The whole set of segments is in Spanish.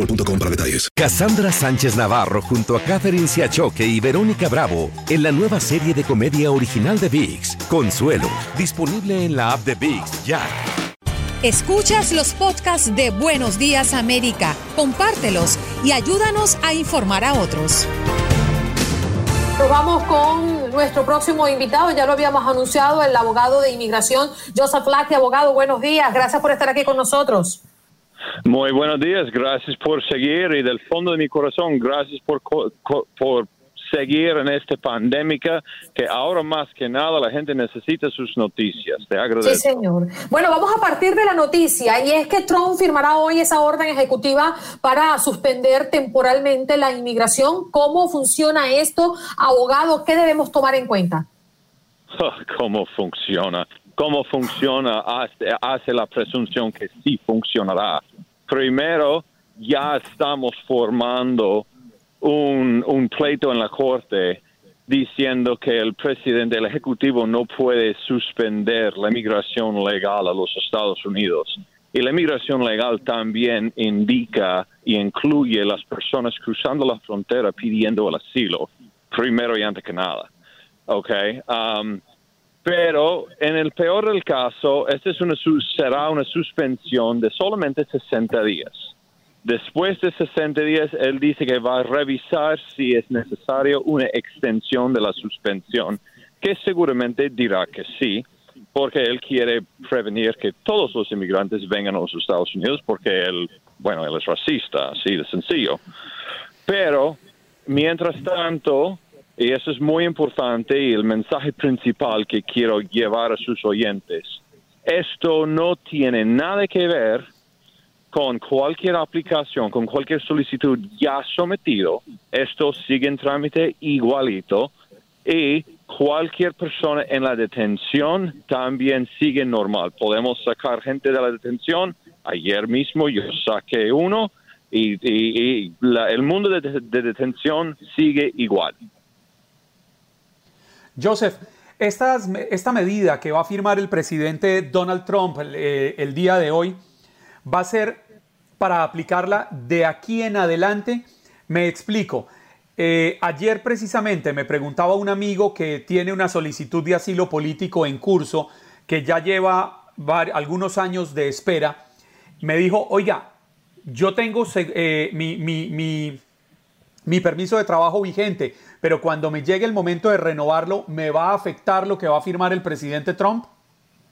boostmobile.com para detalles. Cassandra Sánchez Navarro junto a Catherine Siachoque y Verónica Bravo en la nueva serie de comedia original de VIX, Consuelo, disponible en la app de VIX ya. Escuchas los podcasts de Buenos Días América, compártelos y ayúdanos a informar a otros. Nos vamos con nuestro próximo invitado, ya lo habíamos anunciado, el abogado de inmigración, Joseph Lackey. Abogado, buenos días, gracias por estar aquí con nosotros. Muy buenos días, gracias por seguir y del fondo de mi corazón, gracias por, por seguir en esta pandemia que ahora más que nada la gente necesita sus noticias. Te agradezco. Sí, señor. Bueno, vamos a partir de la noticia y es que Trump firmará hoy esa orden ejecutiva para suspender temporalmente la inmigración. ¿Cómo funciona esto, abogado? ¿Qué debemos tomar en cuenta? ¿Cómo funciona? cómo funciona hace, la presunción que sí funcionará. Primero, ya estamos formando un, pleito en la Corte diciendo que el presidente del Ejecutivo no puede suspender la migración legal a los Estados Unidos. Y la migración legal también indica y incluye las personas cruzando la frontera pidiendo el asilo, primero y antes que nada. Okay. Um, pero en el peor del caso, esta es una, será una suspensión de solamente 60 días. Después de 60 días, él dice que va a revisar si es necesario una extensión de la suspensión, que seguramente dirá que sí, porque él quiere prevenir que todos los inmigrantes vengan a los Estados Unidos, porque él, bueno, él es racista, así de sencillo. Pero, mientras tanto, y eso es muy importante y el mensaje principal que quiero llevar a sus oyentes. Esto no tiene nada que ver con cualquier aplicación, con cualquier solicitud ya sometido. Esto sigue en trámite igualito y cualquier persona en la detención también sigue normal. Podemos sacar gente de la detención. Ayer mismo yo saqué uno y, el mundo de detención sigue igual. Joseph, esta medida que va a firmar el presidente Donald Trump eh, el, día de hoy va a ser para aplicarla de aquí en adelante. Me explico. Eh, ayer precisamente me preguntaba un amigo que tiene una solicitud de asilo político en curso, que ya lleva algunos años de espera. Me dijo, oiga, yo tengo eh, mi, mi, mi permiso de trabajo vigente, pero cuando me llegue el momento de renovarlo, ¿me va a afectar lo que va a firmar el presidente Trump?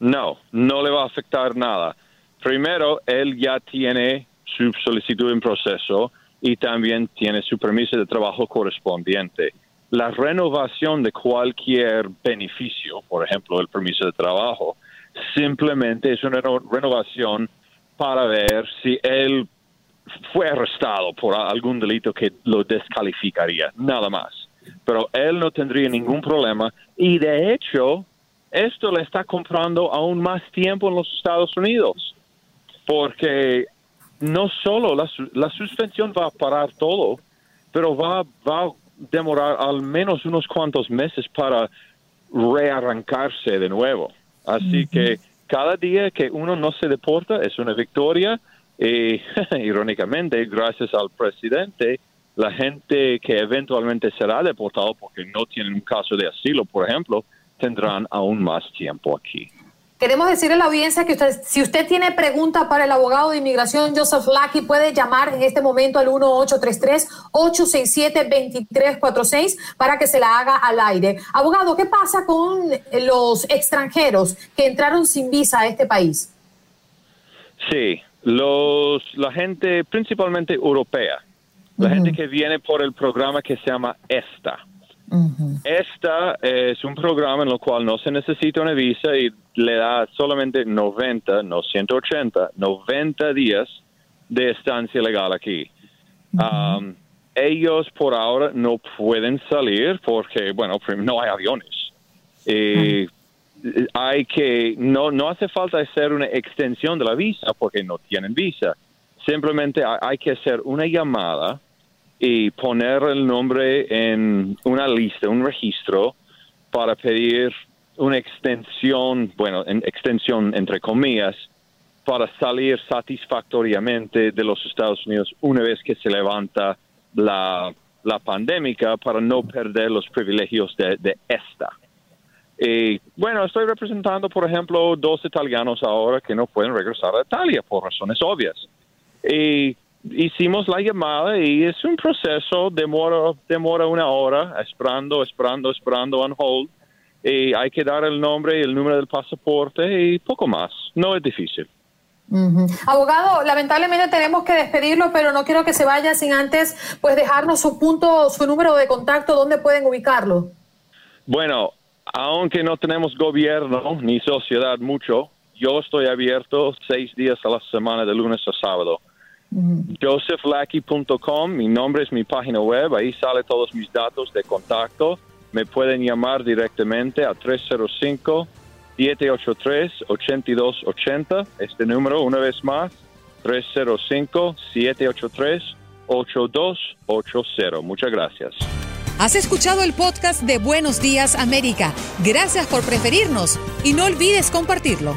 No, no le va a afectar nada. Primero, él ya tiene su solicitud en proceso y también tiene su permiso de trabajo correspondiente. La renovación de cualquier beneficio, por ejemplo, el permiso de trabajo, simplemente es una renovación para ver si él fue arrestado por algún delito que lo descalificaría, nada más. Pero él no tendría ningún problema y de hecho esto le está comprando aún más tiempo en los Estados Unidos, porque no solo la, suspensión va a parar todo, pero va, va a demorar al menos unos cuantos meses para rearrancarse de nuevo. Así que cada día que uno no se deporta es una victoria Y irónicamente, gracias al presidente, la gente que eventualmente será deportado porque no tienen un caso de asilo, por ejemplo, tendrán aún más tiempo aquí. Queremos decirle a la audiencia que usted, si usted tiene preguntas para el abogado de inmigración Joseph Lackey, puede llamar en este momento al 1833-867-2346 para que se la haga al aire. Abogado, ¿qué pasa con los extranjeros que entraron sin visa a este país? Sí, los, la gente principalmente europea, la gente que viene por el programa que se llama ESTA. Esta es un programa en el cual no se necesita una visa y le da solamente 90, no 180, 90 días de estancia legal aquí. Um, ellos por ahora no pueden salir porque, bueno, no hay aviones. Y hay que, no, no hace falta hacer una extensión de la visa porque no tienen visa. Simplemente hay que hacer una llamada y poner el nombre en una lista, un registro para pedir una extensión, bueno, en extensión entre comillas, para salir satisfactoriamente de los Estados Unidos una vez que se levanta la, la pandemia para no perder los privilegios de, de esta. Y bueno, estoy representando, por ejemplo, dos italianos ahora que no pueden regresar a Italia por razones obvias. Y hicimos la llamada y es un proceso, demora, demora una hora, esperando, esperando, esperando on hold. Y hay que dar el nombre y el número del pasaporte y poco más. No es difícil. Abogado, lamentablemente tenemos que despedirlo, pero no quiero que se vaya sin antes pues dejarnos su punto, su número de contacto, dónde pueden ubicarlo. Bueno, aunque no tenemos gobierno ni sociedad mucho, yo estoy abierto seis días a la semana de lunes a sábado josephlackey.com, mi nombre es mi página web, ahí sale todos mis datos de contacto. Me pueden llamar directamente a 305-783-8280. Este número, una vez más, 305-783-8280. Muchas gracias. Has escuchado el podcast de Buenos Días América. Gracias por preferirnos y no olvides compartirlo.